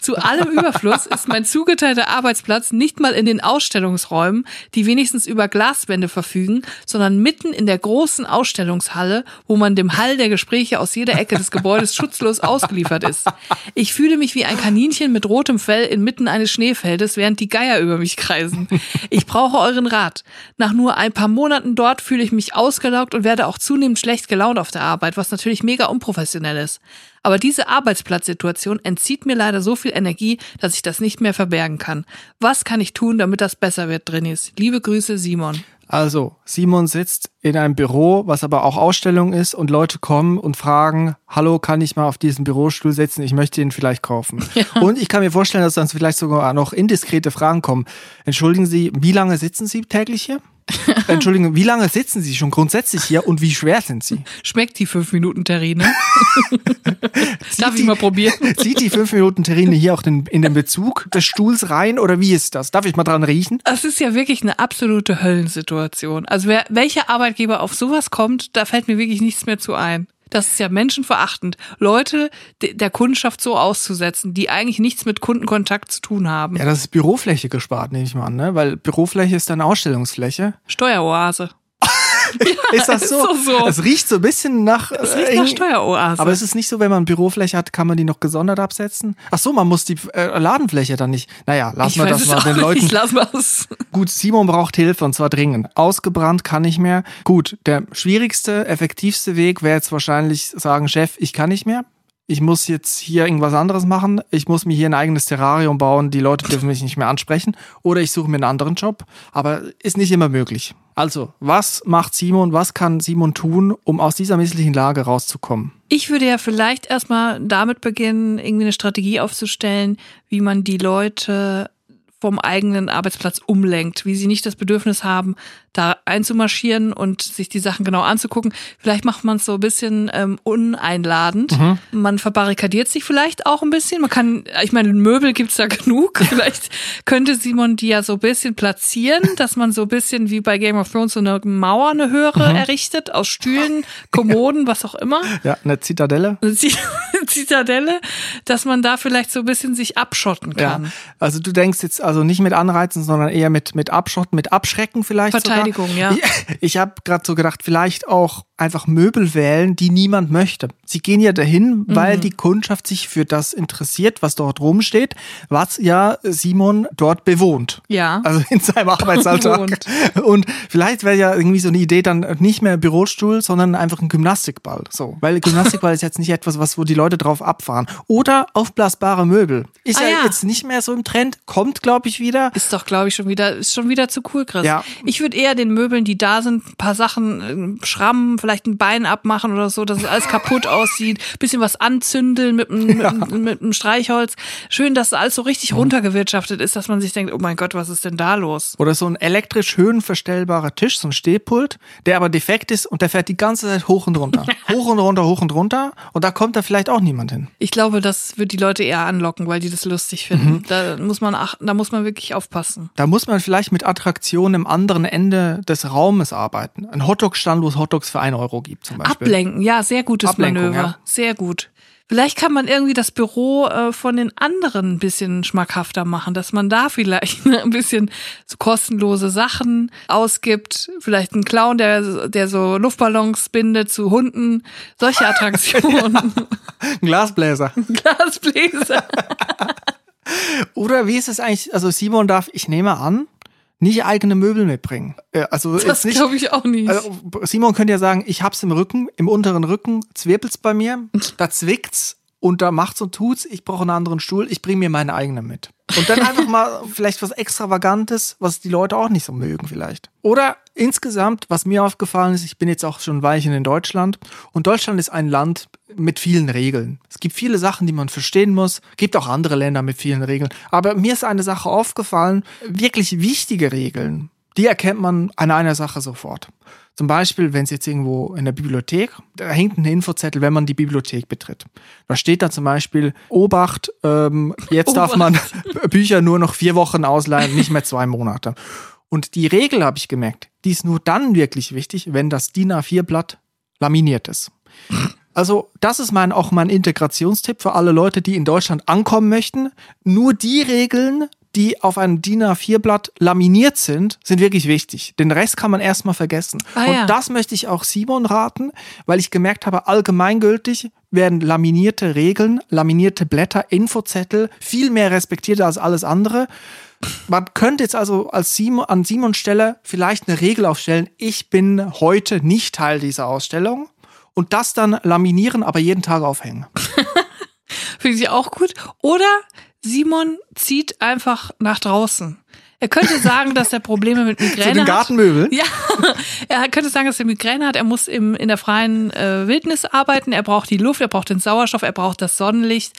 Zu allem Überfluss ist mein zugeteilter Arbeitsplatz nicht mal in den Ausstellungsräumen, die wenigstens über Glaswände verfügen, sondern mitten in der großen Ausstellungshalle, wo man dem Hall der Gespräche aus jeder Ecke des Gebäudes schutzlos ausgeliefert ist. Ich fühle mich wie ein Kaninchen mit rotem Fell inmitten eines Schneefeldes, während die Geier über mich kreisen. Ich brauche euren Rat. Nach nur ein paar Monaten dort fühle ich mich ausgelaugt und werde auch zunehmend schlecht gelaunt auf der Arbeit, was natürlich mega unprofessionell ist. Aber diese Arbeitsplatzsituation entzieht mir leider so viel Energie, dass ich das nicht mehr verbergen kann. Was kann ich tun, damit das besser wird, Drinis? Liebe Grüße, Simon. Also, Simon sitzt in einem Büro, was aber auch Ausstellung ist und Leute kommen und fragen, hallo, kann ich mal auf diesen Bürostuhl sitzen? Ich möchte ihn vielleicht kaufen. Ja. Und ich kann mir vorstellen, dass dann vielleicht sogar noch indiskrete Fragen kommen. Entschuldigen Sie, wie lange sitzen Sie täglich hier? Entschuldigung, wie lange sitzen Sie schon grundsätzlich hier und wie schwer sind Sie? Schmeckt die 5 Minuten Terrine? Darf ich mal probieren? Zieht die 5 Minuten Terrine hier auch den, in den Bezug des Stuhls rein oder wie ist das? Darf ich mal dran riechen? Das ist ja wirklich eine absolute Höllensituation. Also wer, welcher Arbeitgeber auf sowas kommt, da fällt mir wirklich nichts mehr zu ein. Das ist ja menschenverachtend, Leute der Kundschaft so auszusetzen, die eigentlich nichts mit Kundenkontakt zu tun haben. Ja, das ist Bürofläche gespart, nehme ich mal an, ne? Weil Bürofläche ist dann Ausstellungsfläche. Steueroase. ist das so? Ist so? Es riecht so ein bisschen nach. Es riecht äh, nach Steueroase. Aber es ist nicht so, wenn man Bürofläche hat, kann man die noch gesondert absetzen? Ach so, man muss die äh, Ladenfläche dann nicht. Naja, lassen wir das mal den Leuten. Ich lass mal's. Gut, Simon braucht Hilfe und zwar dringend. Ausgebrannt kann nicht mehr. Gut, der schwierigste, effektivste Weg wäre jetzt wahrscheinlich sagen, Chef, ich kann nicht mehr ich muss jetzt hier irgendwas anderes machen, ich muss mir hier ein eigenes Terrarium bauen, die Leute dürfen mich nicht mehr ansprechen oder ich suche mir einen anderen Job, aber ist nicht immer möglich. Also, was macht Simon, was kann Simon tun, um aus dieser misslichen Lage rauszukommen? Ich würde ja vielleicht erstmal damit beginnen, irgendwie eine Strategie aufzustellen, wie man die Leute vom eigenen Arbeitsplatz umlenkt, wie sie nicht das Bedürfnis haben, da einzumarschieren und sich die Sachen genau anzugucken. Vielleicht macht man es so ein bisschen ähm, uneinladend. Mhm. Man verbarrikadiert sich vielleicht auch ein bisschen. Man kann, ich meine, Möbel gibt's da genug. Vielleicht könnte Simon die ja so ein bisschen platzieren, dass man so ein bisschen wie bei Game of Thrones so eine Mauer, eine höhere mhm. errichtet, aus Stühlen, Kommoden, was auch immer. Ja, eine Zitadelle. Eine Zitadelle, dass man da vielleicht so ein bisschen sich abschotten kann. Ja. Also du denkst jetzt also nicht mit Anreizen, sondern eher mit, mit Abschotten, mit Abschrecken vielleicht. Verteidigung, sogar. ja. Ich, ich habe gerade so gedacht, vielleicht auch einfach Möbel wählen, die niemand möchte. Sie gehen ja dahin, weil mhm. die Kundschaft sich für das interessiert, was dort rumsteht, was ja Simon dort bewohnt. Ja. Also in seinem Arbeitsalltag. Und vielleicht wäre ja irgendwie so eine Idee dann nicht mehr Bürostuhl, sondern einfach ein Gymnastikball. So. Weil Gymnastikball ist jetzt nicht etwas, was, wo die Leute drauf abfahren. Oder aufblasbare Möbel. Ist ah, ja, ja, jetzt nicht mehr so im Trend, kommt, glaube ich, wieder. Ist doch, glaube ich, schon wieder, ist schon wieder zu cool, Chris. Ja. Ich würde eher den Möbeln, die da sind, ein paar Sachen, äh, Schrammen, vielleicht vielleicht ein Bein abmachen oder so, dass es alles kaputt aussieht. Bisschen was anzündeln mit einem, Ja. mit, mit einem Streichholz. Schön, dass alles so richtig runtergewirtschaftet ist, dass man sich denkt, oh mein Gott, was ist denn da los? Oder so ein elektrisch höhenverstellbarer Tisch, so ein Stehpult, der aber defekt ist und der fährt die ganze Zeit hoch und runter. hoch und runter, hoch und runter. Und da kommt da vielleicht auch niemand hin. Ich glaube, das wird die Leute eher anlocken, weil die das lustig finden. Da muss man ach, da muss man wirklich aufpassen. Da muss man vielleicht mit Attraktionen am anderen Ende des Raumes arbeiten. Ein Hotdog-Stand, wo es Hotdogs für 1 Euro gibt zum Beispiel. Ablenken, ja, sehr gutes Ablenkung, Manöver. ja. Sehr gut. Vielleicht kann man irgendwie das Büro äh, von den anderen ein bisschen schmackhafter machen, dass man da vielleicht ein bisschen so kostenlose Sachen ausgibt. Vielleicht ein Clown, der, der so Luftballons bindet zu Hunden. Solche Attraktionen. Ein Glasbläser. Glasbläser. Oder wie ist es eigentlich? Also Simon darf, ich nehme an, nicht eigene Möbel mitbringen. Also Das glaube ich auch nicht. Also Simon könnte ja sagen, ich hab's im Rücken, im unteren Rücken, zwirbelt's bei mir, da zwickt's und da macht's und tut's, ich brauche einen anderen Stuhl, ich bringe mir meine eigene mit. Und dann einfach mal vielleicht was Extravagantes, was die Leute auch nicht so mögen vielleicht. Oder insgesamt, was mir aufgefallen ist, ich bin jetzt auch schon ein Weilchen in Deutschland und Deutschland ist ein Land mit vielen Regeln. Es gibt viele Sachen, die man verstehen muss, gibt auch andere Länder mit vielen Regeln. Aber mir ist eine Sache aufgefallen, wirklich wichtige Regeln, die erkennt man an einer Sache sofort. Zum Beispiel, wenn es jetzt irgendwo in der Bibliothek, da hängt ein Infozettel, wenn man die Bibliothek betritt. Da steht da zum Beispiel, Obacht, ähm, jetzt darf man Bücher nur noch vier Wochen ausleihen, nicht mehr zwei Monate. Und die Regel habe ich gemerkt, die ist nur dann wirklich wichtig, wenn das DIN A4-Blatt laminiert ist. Also, das ist mein, auch mein Integrationstipp für alle Leute, die in Deutschland ankommen möchten. Nur die Regeln, die auf einem DIN A4-Blatt laminiert sind, sind wirklich wichtig. Den Rest kann man erstmal vergessen. Ah, Und ja. das möchte ich auch Simon raten, weil ich gemerkt habe, allgemeingültig werden laminierte Regeln, laminierte Blätter, Infozettel viel mehr respektiert als alles andere. Man könnte jetzt also als Simon, an Simons Stelle vielleicht eine Regel aufstellen, ich bin heute nicht Teil dieser Ausstellung und das dann laminieren, aber jeden Tag aufhängen. Finde ich auch gut. Oder Simon zieht einfach nach draußen. Er könnte sagen, dass er Probleme mit Zu Migräne den hat. Gartenmöbeln. Ja, er könnte sagen, dass er Migräne hat. Er muss im, in der freien äh, Wildnis arbeiten. Er braucht die Luft, er braucht den Sauerstoff, er braucht das Sonnenlicht.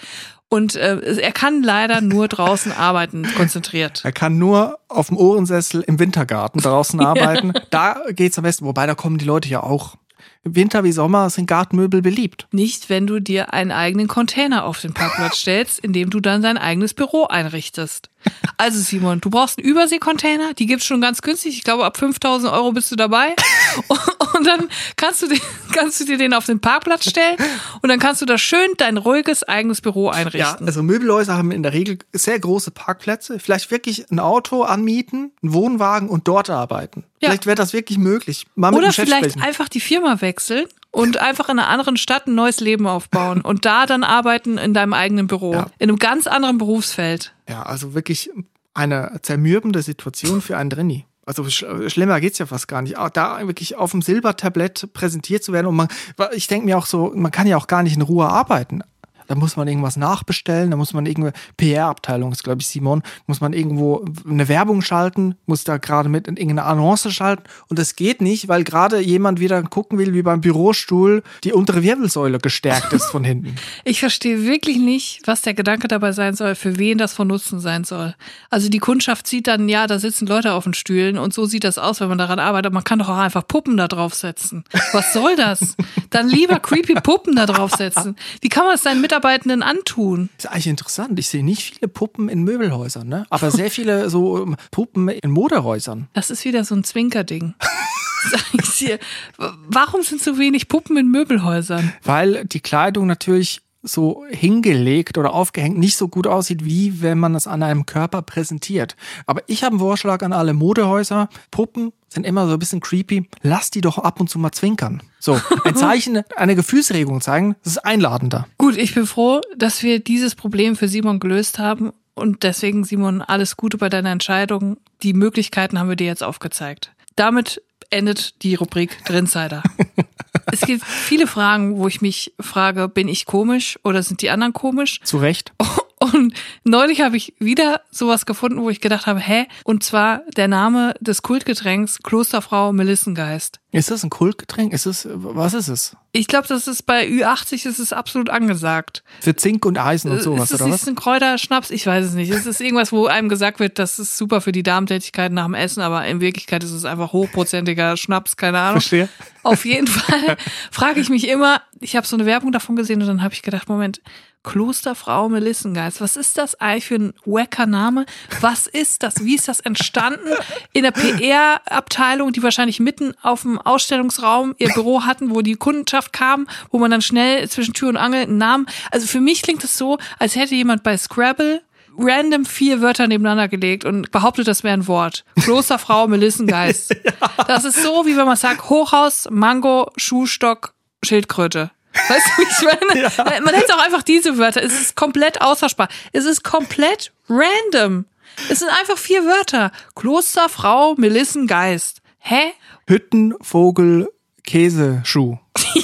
Und äh, er kann leider nur draußen arbeiten, konzentriert. Er kann nur auf dem Ohrensessel im Wintergarten draußen arbeiten. Da geht's am besten, wobei da kommen die Leute ja auch. Winter wie Sommer sind Gartenmöbel beliebt. Nicht, wenn du dir einen eigenen Container auf den Parkplatz stellst, in dem du dann dein eigenes Büro einrichtest. Also Simon, du brauchst einen Überseekontainer, die gibt's schon ganz günstig. Ich glaube, ab 5000 Euro bist du dabei. Und dann kannst du, den, kannst du dir den auf den Parkplatz stellen und dann kannst du da schön dein ruhiges eigenes Büro Ja, einrichten. also Möbelhäuser haben in der Regel sehr große Parkplätze. Vielleicht wirklich ein Auto anmieten, einen Wohnwagen und dort arbeiten. Ja. Vielleicht wäre das wirklich möglich. Mal Oder vielleicht sprechen. einfach die Firma wechseln und einfach in einer anderen Stadt ein neues Leben aufbauen und da dann arbeiten in deinem eigenen Büro. Ja. In einem ganz anderen Berufsfeld. Ja, also wirklich eine zermürbende Situation für einen Drini. Also sch schlimmer geht's ja fast gar nicht. Auch Da wirklich auf dem Silbertablett präsentiert zu werden und man, ich denke mir auch so, man kann ja auch gar nicht in Ruhe arbeiten. Da muss man irgendwas nachbestellen, da muss man irgendwo, PR-Abteilung ist, glaube ich, Simon, muss man irgendwo eine Werbung schalten, muss da gerade mit in irgendeine Annonce schalten und das geht nicht, weil gerade jemand wieder gucken will, wie beim Bürostuhl die untere Wirbelsäule gestärkt ist von hinten. Ich verstehe wirklich nicht, was der Gedanke dabei sein soll, für wen das von Nutzen sein soll. Also die Kundschaft sieht dann, ja, da sitzen Leute auf den Stühlen und so sieht das aus, wenn man daran arbeitet. Man kann doch auch einfach Puppen da draufsetzen. Was soll das? Dann lieber creepy Puppen da draufsetzen. Wie kann man es seinen Mitarbeitenden antun? ist eigentlich interessant. Ich sehe nicht viele Puppen in Möbelhäusern, ne? aber sehr viele so ähm, Puppen in Modehäusern. Das ist wieder so ein Zwinkerding. Sag ich dir. Warum sind so wenig Puppen in Möbelhäusern? weil die Kleidung natürlich so hingelegt oder aufgehängt nicht so gut aussieht, wie wenn man es an einem Körper präsentiert. Aber ich habe einen Vorschlag an alle Modehäuser. Puppen sind immer so ein bisschen creepy. Lass die doch ab und zu mal zwinkern. So, ein Zeichen, eine Gefühlsregung zeigen, das ist einladender. Gut, ich bin froh, dass wir dieses Problem für Simon gelöst haben. Und deswegen, Simon, alles Gute bei deiner Entscheidung. Die Möglichkeiten haben wir dir jetzt aufgezeigt. Damit endet die Rubrik Drinsider. es gibt viele Fragen, wo ich mich frage, bin ich komisch oder sind die anderen komisch? Zu Recht. Und neulich habe ich wieder sowas gefunden, wo ich gedacht habe, hä? Und zwar der Name des Kultgetränks Klosterfrau Melissengeist. Ist das ein Kultgetränk? Ist es, was ist es? Ich glaube, das ist bei Ü80 ist es absolut angesagt. Für Zink und Eisen und sowas, ist es oder ist was? ein Kräuterschnaps? Ich weiß es nicht. Es ist irgendwas, wo einem gesagt wird, das ist super für die Darmtätigkeit nach dem Essen, aber in Wirklichkeit ist es einfach hochprozentiger Schnaps, keine Ahnung. Verstehe. Auf jeden Fall frage ich mich immer, ich habe so eine Werbung davon gesehen und dann habe ich gedacht, Moment, Klosterfrau Melissengeist, was ist das eigentlich für ein wacker Name? Was ist das? Wie ist das entstanden? In der PR-Abteilung, die wahrscheinlich mitten auf dem Ausstellungsraum ihr Büro hatten, wo die Kundenschaft kam, wo man dann schnell zwischen Tür und Angel einen Namen. Also für mich klingt es so, als hätte jemand bei Scrabble random vier Wörter nebeneinander gelegt und behauptet, das wäre ein Wort. Klosterfrau Melissengeist. Das ist so, wie wenn man sagt, Hochhaus, Mango, Schuhstock, Schildkröte. Weißt du, wie ich meine? Man hätte auch einfach diese Wörter. Es ist komplett austauschbar. Es ist komplett random. Es sind einfach vier Wörter. Klosterfrau Melissengeist. Hä? Hütten, Vogel, Käseschuh.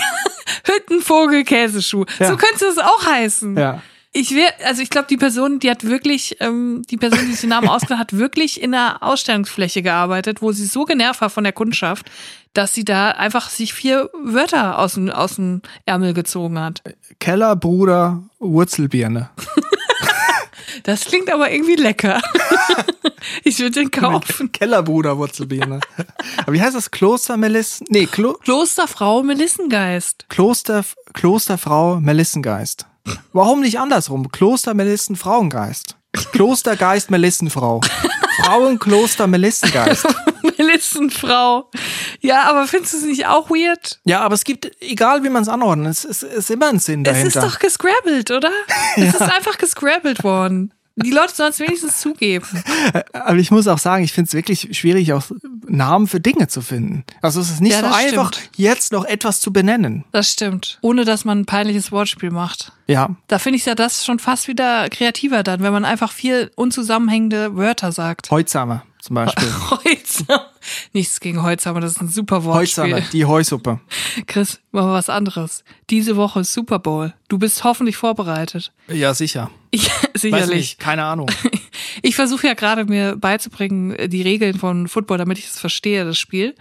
Hüttenvogel, Käseschuh. Ja. So könnte es auch heißen. Ja. Ich will, also ich glaube, die Person, die hat wirklich, ähm, die Person, die sich den Namen ausgedacht hat, wirklich in einer Ausstellungsfläche gearbeitet, wo sie so genervt war von der Kundschaft, dass sie da einfach sich vier Wörter aus dem, aus dem Ärmel gezogen hat. Keller, Bruder, Wurzelbirne. Das klingt aber irgendwie lecker. ich würde den kaufen. Kellerbruder, Wurzelbirne. Aber wie heißt das? Kloster Melissen? Nee, Klo Klosterfrau Melissengeist. Kloster, Klosterfrau Melissengeist. Warum nicht andersrum? Kloster Melissen Frauengeist. Klostergeist Melissenfrau. Frauenkloster Melissengeist. Melissenfrau. Ja, aber findest du es nicht auch weird? Ja, aber es gibt, egal wie man es anordnet, es ist, ist immer ein Sinn Es dahinter. ist doch gescrabbelt, oder? Es ist einfach gescrabbelt worden. Die Leute sollen es wenigstens zugeben. Aber ich muss auch sagen, ich finde es wirklich schwierig, auch Namen für Dinge zu finden. Also es ist nicht Ja, so einfach, stimmt. jetzt noch etwas zu benennen. Das stimmt. Ohne dass man ein peinliches Wortspiel macht. Ja, Da finde ich ja das schon fast wieder kreativer dann, wenn man einfach viel unzusammenhängende Wörter sagt. Heutsamer zum Beispiel. Holzhammer. Nichts gegen Holzhammer, das ist ein super Wortspiel. die Heusuppe. Chris, machen wir was anderes. Diese Woche ist Super Bowl. Du bist hoffentlich vorbereitet. Ja, sicher. Ich, Weiß sicherlich. nicht, keine Ahnung. Ich versuche ja gerade mir beizubringen, äh, die Regeln von Football, damit ich es verstehe, das Spiel.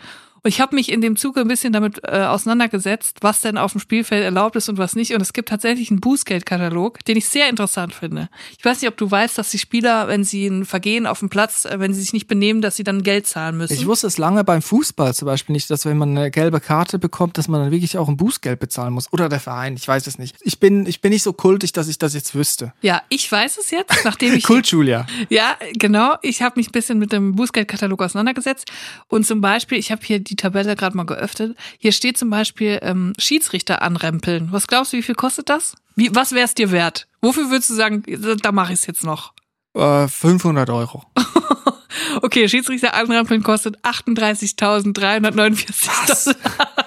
Und ich habe mich in dem Zuge ein bisschen damit äh, auseinandergesetzt, was denn auf dem Spielfeld erlaubt ist und was nicht. Und es gibt tatsächlich einen Bußgeldkatalog, den ich sehr interessant finde. Ich weiß nicht, ob du weißt, dass die Spieler, wenn sie ein Vergehen auf dem Platz, äh, wenn sie sich nicht benehmen, dass sie dann Geld zahlen müssen. Ich wusste es lange beim Fußball zum Beispiel nicht, dass wenn man eine gelbe Karte bekommt, dass man dann wirklich auch ein Bußgeld bezahlen muss. Oder der Verein, ich weiß es nicht. Ich bin, ich bin nicht so kultig, dass ich das jetzt wüsste. ja, ich weiß es jetzt, nachdem ich Kult, Julia. Ja, genau. Ich habe mich ein bisschen mit dem Bußgeldkatalog auseinandergesetzt. Und zum Beispiel, ich habe hier die Tabelle gerade mal geöffnet. Hier steht zum Beispiel ähm, Schiedsrichter anrempeln. Was glaubst du, wie viel kostet das? Wie, was wäre es dir wert? Wofür würdest du sagen, da mache ich es jetzt noch? Äh, 500 Euro. Okay, Schiedsrichter anrempeln kostet 38.349 Dollar.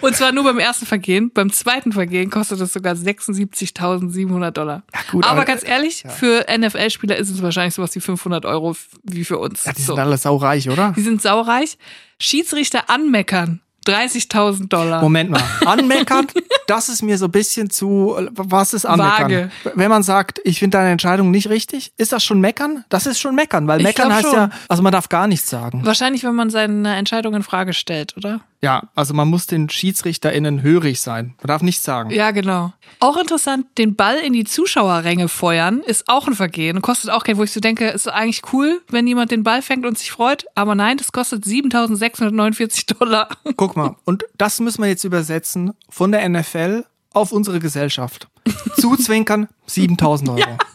Und zwar nur beim ersten Vergehen. Beim zweiten Vergehen kostet es sogar 76.700 Dollar. gut, aber, aber- ganz ehrlich, für NFL-Spieler ist es wahrscheinlich sowas wie 500 Euro wie für uns. Ja, die So. sind alle saureich, oder? Die sind saureich. Schiedsrichter anmeckern. 30.000 Dollar. Moment mal. Anmeckern, das ist mir so ein bisschen zu, was ist anmeckern? Vage. Wenn man sagt, ich finde deine Entscheidung nicht richtig, ist das schon meckern? Das ist schon meckern, weil meckern heißt schon. ja, also man darf gar nichts sagen. Wahrscheinlich, wenn man seine Entscheidung in Frage stellt, oder? Ja, also man muss den SchiedsrichterInnen hörig sein. Man darf nichts sagen. Ja, genau. Auch interessant, den Ball in die Zuschauerränge feuern, ist auch ein Vergehen. Kostet auch Geld, wo ich so denke, ist eigentlich cool, wenn jemand den Ball fängt und sich freut. Aber nein, das kostet 7.649 Dollar. Guck mal, und das müssen wir jetzt übersetzen von der NFL auf unsere Gesellschaft. Zuzwinkern 7000 Euro.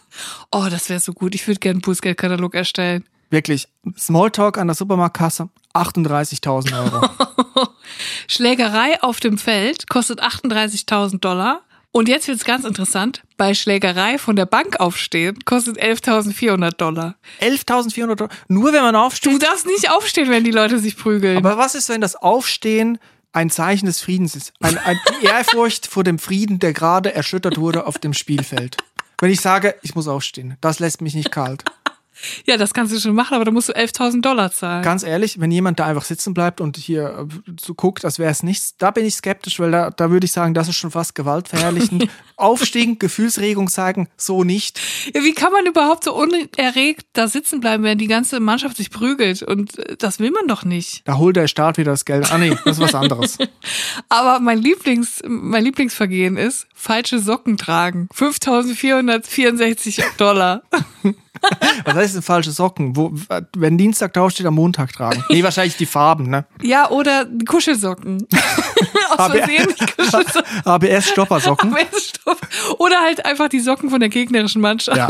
Oh, das wäre so gut. Ich würde gerne einen Bußgeldkatalog erstellen. Wirklich. Smalltalk an der Supermarktkasse 38.000 Euro. Schlägerei auf dem Feld kostet 38.000 Dollar. Und jetzt wird's ganz interessant. Bei Schlägerei von der Bank aufstehen kostet 11.400 Dollar. 11.400 Euro. Nur wenn man Du aufsteht. darfst nicht aufstehen, wenn die Leute sich prügeln. Aber was ist, wenn das Aufstehen ein Zeichen des Friedens ist? Ein, ein, die Ehrfurcht vor dem Frieden, der gerade erschüttert wurde auf dem Spielfeld. Wenn ich sage, ich muss aufstehen, das lässt mich nicht kalt. Ja, das kannst du schon machen, aber da musst du 11.000 Dollar zahlen. Ganz ehrlich, wenn jemand da einfach sitzen bleibt und hier äh, so guckt, als wäre es nichts, da bin ich skeptisch, weil da, da würde ich sagen, das ist schon fast gewaltverherrlichend. Aufstehen, Gefühlsregung zeigen, so nicht. Ja, wie kann man überhaupt so unerregt da sitzen bleiben, wenn die ganze Mannschaft sich prügelt? Und äh, das will man doch nicht. Da holt der Staat wieder das Geld. Ah nee, das ist was anderes. Aber mein Lieblings, mein Lieblingsvergehen ist falsche Socken tragen. 5.464 Dollar. Was heißt denn falsche Socken? Wo, wenn Dienstag draufsteht, am Montag tragen. Nee, wahrscheinlich die Farben, ne? Ja, oder Kuschelsocken. Aus Versehen Kuschelsocken. ABS-Stoppersocken. ABS-Stopp. Oder halt einfach die Socken von der gegnerischen Mannschaft. Ja.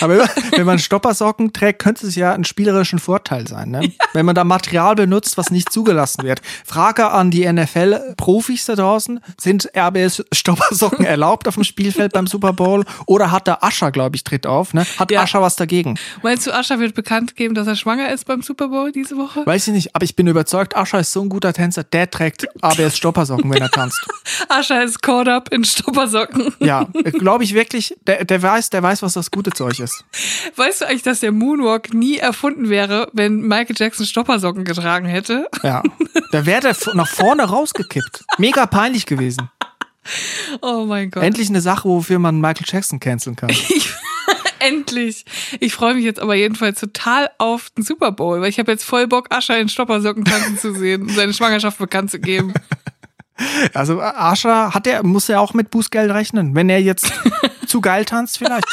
Aber wenn man Stoppersocken trägt, könnte es ja ein spielerischen Vorteil sein, ne? Ja. Wenn man da Material benutzt, was nicht zugelassen wird. Frage an die NFL-Profis da draußen. Sind RBS-Stoppersocken erlaubt auf dem Spielfeld beim Super Bowl? Oder hat der Ascher, glaube ich, tritt auf, ne? Hat ja. Ascher was dagegen? Meinst du, Ascher wird bekannt geben, dass er schwanger ist beim Super Bowl diese Woche? Weiß ich nicht, aber ich bin überzeugt, Ascher ist so ein guter Tänzer, der trägt ABS-Stoppersocken, wenn er tanzt. Ascher ist caught up in Stoppersocken. Ja, glaube ich wirklich, der, der weiß, der weiß, was das gute Zeug ist. Weißt du eigentlich, dass der Moonwalk nie erfunden wäre, wenn Michael Jackson Stoppersocken getragen hätte? Ja. Da wäre der nach vorne rausgekippt. Mega peinlich gewesen. Oh mein Gott. Endlich eine Sache, wofür man Michael Jackson canceln kann. Endlich. Ich freue mich jetzt aber jedenfalls total auf den Super Bowl, weil ich habe jetzt voll Bock, Ascher in Stoppersocken tanzen zu sehen und seine Schwangerschaft bekannt zu geben. Also Ascher hat er, muss er auch mit Bußgeld rechnen, wenn er jetzt zu geil tanzt vielleicht.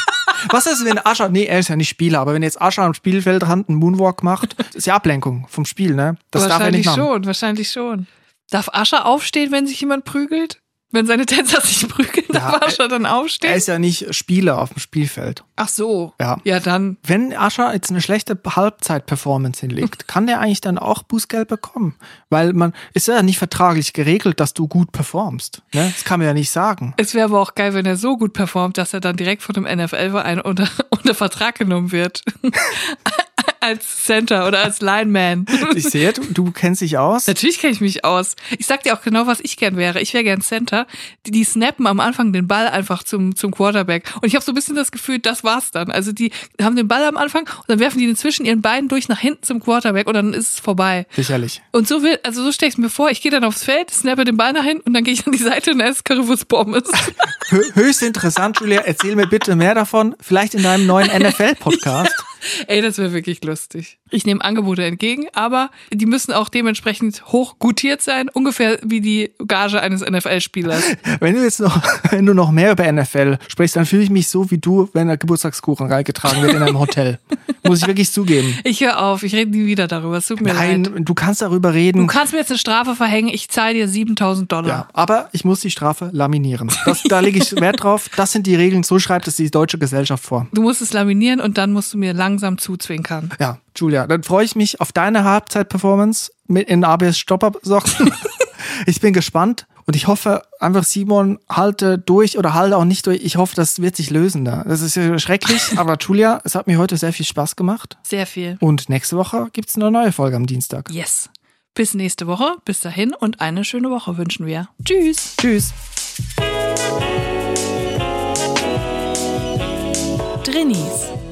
Was ist, wenn Ascher, nee, er ist ja nicht Spieler, aber wenn jetzt Ascher am Spielfeldrand einen Moonwalk macht, ist ja Ablenkung vom Spiel, ne? Das darf er nicht machen. schon, wahrscheinlich schon. Darf Ascher aufstehen, wenn sich jemand prügelt? Wenn seine Tänzer sich prügeln, ja, darf Ascher dann aufstehen? Er ist ja nicht Spieler auf dem Spielfeld. Ach so. Ja. Ja, dann. Wenn Ascher jetzt eine schlechte Halbzeit-Performance hinlegt, kann der eigentlich dann auch Bußgeld bekommen? Weil man ist ja nicht vertraglich geregelt, dass du gut performst. Ne? Das kann man ja nicht sagen. Es wäre aber auch geil, wenn er so gut performt, dass er dann direkt von dem NFL-Verein unter, unter Vertrag genommen wird. als Center oder als Lineman. Ich sehe, du, du kennst dich aus. Natürlich kenne ich mich aus. Ich sag dir auch genau, was ich gern wäre. Ich wäre gern Center. Die, die snappen am Anfang den Ball einfach zum, zum Quarterback. Und ich habe so ein bisschen das Gefühl, das war's dann. Also die haben den Ball am Anfang und dann werfen die den zwischen ihren Beinen durch nach hinten zum Quarterback und dann ist es vorbei. Sicherlich. Und so will, also so stelle ich mir vor, ich gehe dann aufs Feld, snappe den Ball nach hinten und dann gehe ich an die Seite und esse Currywurst Pommes. Höchst interessant, Julia. Erzähl mir bitte mehr davon. Vielleicht in deinem neuen NFL-Podcast. Ey, das wäre wirklich lustig. Ich nehme Angebote entgegen, aber die müssen auch dementsprechend hoch gutiert sein, ungefähr wie die Gage eines NFL-Spielers. Wenn du jetzt noch, wenn du noch mehr über NFL sprichst, dann fühle ich mich so wie du, wenn der Geburtstagskuchen reingetragen wird in einem Hotel. Muss ich wirklich zugeben. Ich höre auf, ich rede nie wieder darüber. Es tut mir Nein, leid. du kannst darüber reden. Du kannst mir jetzt eine Strafe verhängen, ich zahle dir 7000 Dollar. Ja, aber ich muss die Strafe laminieren. Das, da lege ich Wert drauf. Das sind die Regeln, so schreibt es die deutsche Gesellschaft vor. Du musst es laminieren und dann musst du mir langsam zuzwinkern. Ja, Julia, dann freue ich mich auf deine Halbzeit-Performance mit in ABS Stopper-Socken. ich bin gespannt und ich hoffe einfach, Simon, halte durch oder halte auch nicht durch. Ich hoffe, das wird sich lösen da. Das ist ja schrecklich, aber Julia, es hat mir heute sehr viel Spaß gemacht. Sehr viel. Und nächste Woche gibt es eine neue Folge am Dienstag. Yes. Bis nächste Woche. Bis dahin und eine schöne Woche wünschen wir. Tschüss. Tschüss. Drinnies,